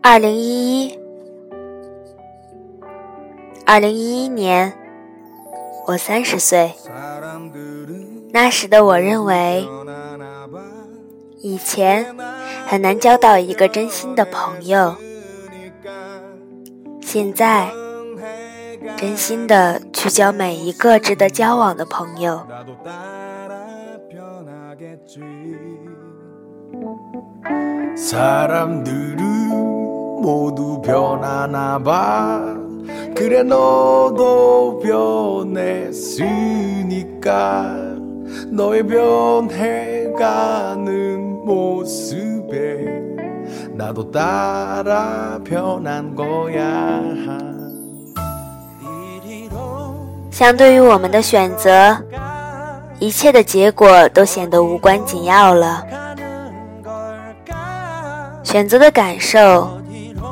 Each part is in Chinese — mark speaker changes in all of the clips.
Speaker 1: 二零一一，二零一一年，我三十岁。那时的我认为，以前很难交到一个真心的朋友。现在，真心的去交每一个值得交往的朋友。相对于我们的选择，一切的结果都显得无关紧要了。选择的感受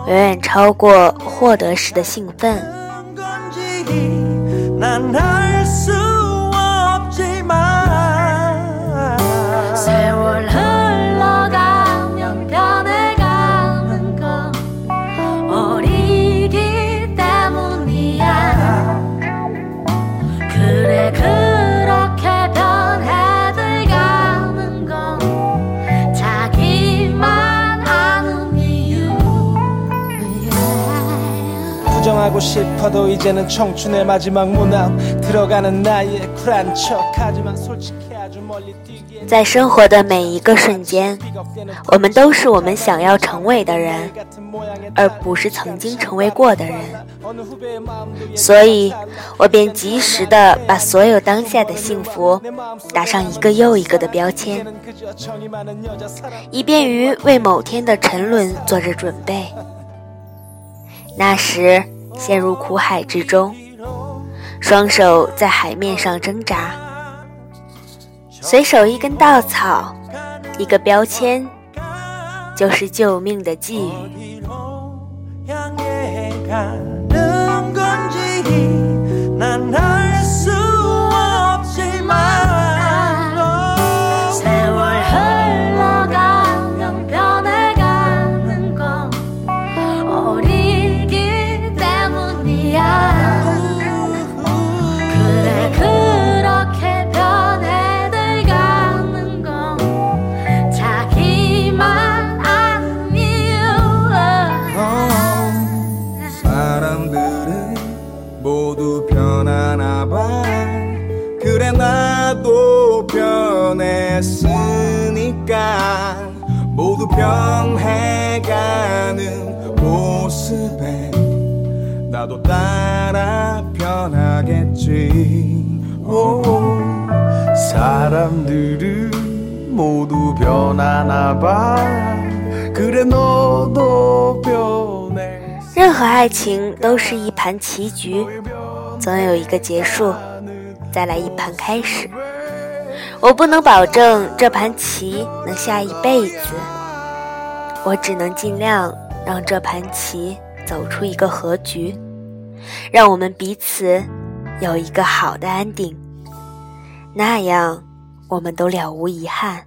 Speaker 1: 远远超过获得时的兴奋。在生活的每一个瞬间，我们都是我们想要成为的人，而不是曾经成为过的人。所以，我便及时的把所有当下的幸福打上一个又一个的标签，以便于为某天的沉沦做着准备。那时。陷入苦海之中，双手在海面上挣扎，随手一根稻草，一个标签，就是救命的寄语。
Speaker 2: 사람들은 모두 변하나 봐. 그래 나도 변했으니까. 모두 변해가는 모습에 나도 따라 변하겠지.
Speaker 3: 오, 사람들은 모두 변하나 봐. 그래 너도 변
Speaker 1: 任何爱情都是一盘棋局，
Speaker 3: 总
Speaker 1: 有一个结束，再来一盘开始。我不能保证这盘棋能下一辈子，我只能尽量让这盘棋走出一个和局，让我们彼此有一个好的安定，那样我们都了无遗憾。